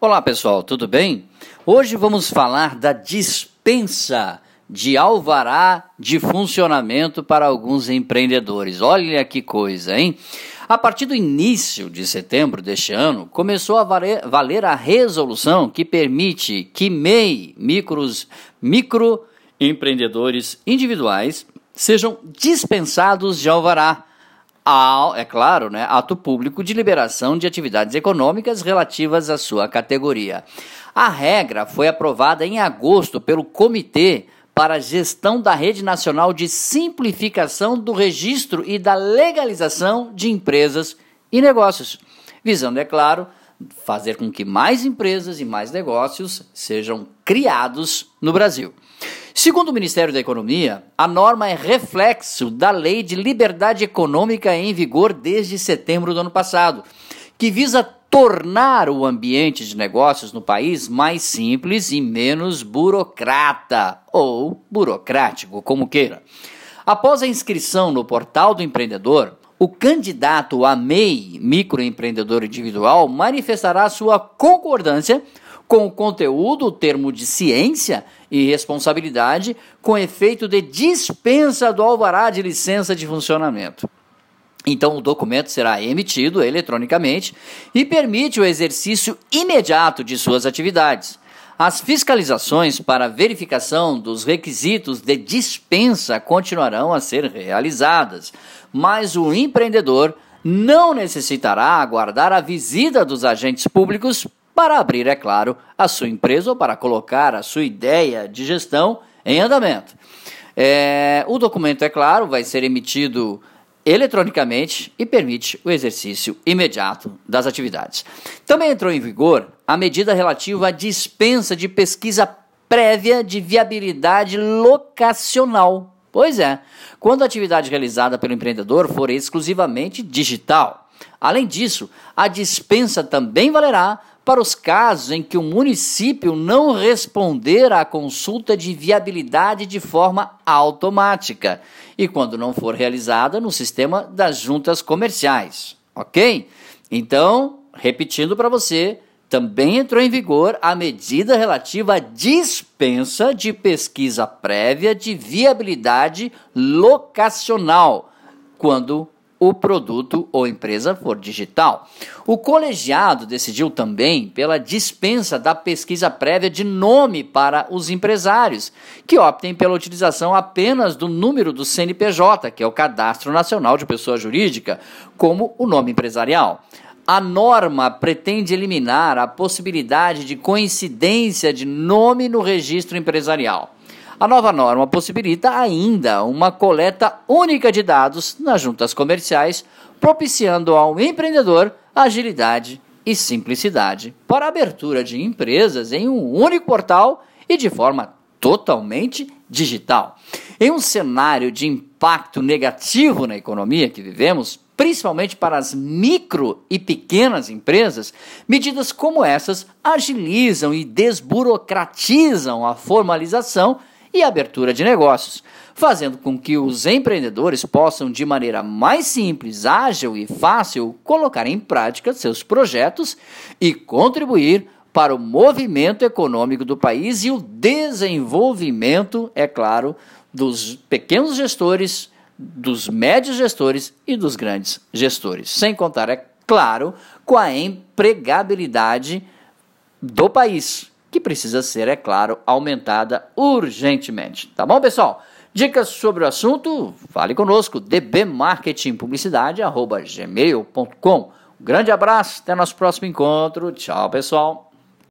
Olá pessoal, tudo bem? Hoje vamos falar da dispensa de alvará de funcionamento para alguns empreendedores. Olha que coisa, hein? A partir do início de setembro deste ano, começou a valer a resolução que permite que MEI, micros, microempreendedores individuais, sejam dispensados de alvará ao, é claro, né, ato público de liberação de atividades econômicas relativas à sua categoria. A regra foi aprovada em agosto pelo Comitê para a Gestão da Rede Nacional de Simplificação do Registro e da Legalização de Empresas e Negócios, visando, é claro, fazer com que mais empresas e mais negócios sejam criados no Brasil. Segundo o Ministério da Economia, a norma é reflexo da Lei de Liberdade Econômica em vigor desde setembro do ano passado, que visa tornar o ambiente de negócios no país mais simples e menos burocrata ou burocrático, como queira. Após a inscrição no portal do empreendedor, o candidato a MEI, microempreendedor individual, manifestará sua concordância com o conteúdo, o termo de ciência e responsabilidade, com efeito de dispensa do alvará de licença de funcionamento. Então, o documento será emitido eletronicamente e permite o exercício imediato de suas atividades. As fiscalizações para verificação dos requisitos de dispensa continuarão a ser realizadas, mas o empreendedor não necessitará aguardar a visita dos agentes públicos para abrir, é claro, a sua empresa ou para colocar a sua ideia de gestão em andamento. É, o documento, é claro, vai ser emitido eletronicamente e permite o exercício imediato das atividades. Também entrou em vigor a medida relativa à dispensa de pesquisa prévia de viabilidade locacional. Pois é, quando a atividade realizada pelo empreendedor for exclusivamente digital. Além disso, a dispensa também valerá para os casos em que o município não responder à consulta de viabilidade de forma automática e quando não for realizada no sistema das juntas comerciais, ok? Então, repetindo para você, também entrou em vigor a medida relativa à dispensa de pesquisa prévia de viabilidade locacional, quando o produto ou empresa for digital. O colegiado decidiu também pela dispensa da pesquisa prévia de nome para os empresários, que optem pela utilização apenas do número do CNPJ, que é o Cadastro Nacional de Pessoa Jurídica, como o nome empresarial. A norma pretende eliminar a possibilidade de coincidência de nome no registro empresarial. A nova norma possibilita ainda uma coleta única de dados nas juntas comerciais, propiciando ao empreendedor agilidade e simplicidade para a abertura de empresas em um único portal e de forma totalmente digital. Em um cenário de impacto negativo na economia que vivemos, principalmente para as micro e pequenas empresas, medidas como essas agilizam e desburocratizam a formalização e abertura de negócios, fazendo com que os empreendedores possam, de maneira mais simples, ágil e fácil, colocar em prática seus projetos e contribuir para o movimento econômico do país e o desenvolvimento, é claro, dos pequenos gestores, dos médios gestores e dos grandes gestores. Sem contar, é claro, com a empregabilidade do país que precisa ser, é claro, aumentada urgentemente. Tá bom, pessoal? Dicas sobre o assunto? Fale conosco, dbmarketingpublicidade.gmail.com. Um grande abraço, até nosso próximo encontro. Tchau, pessoal.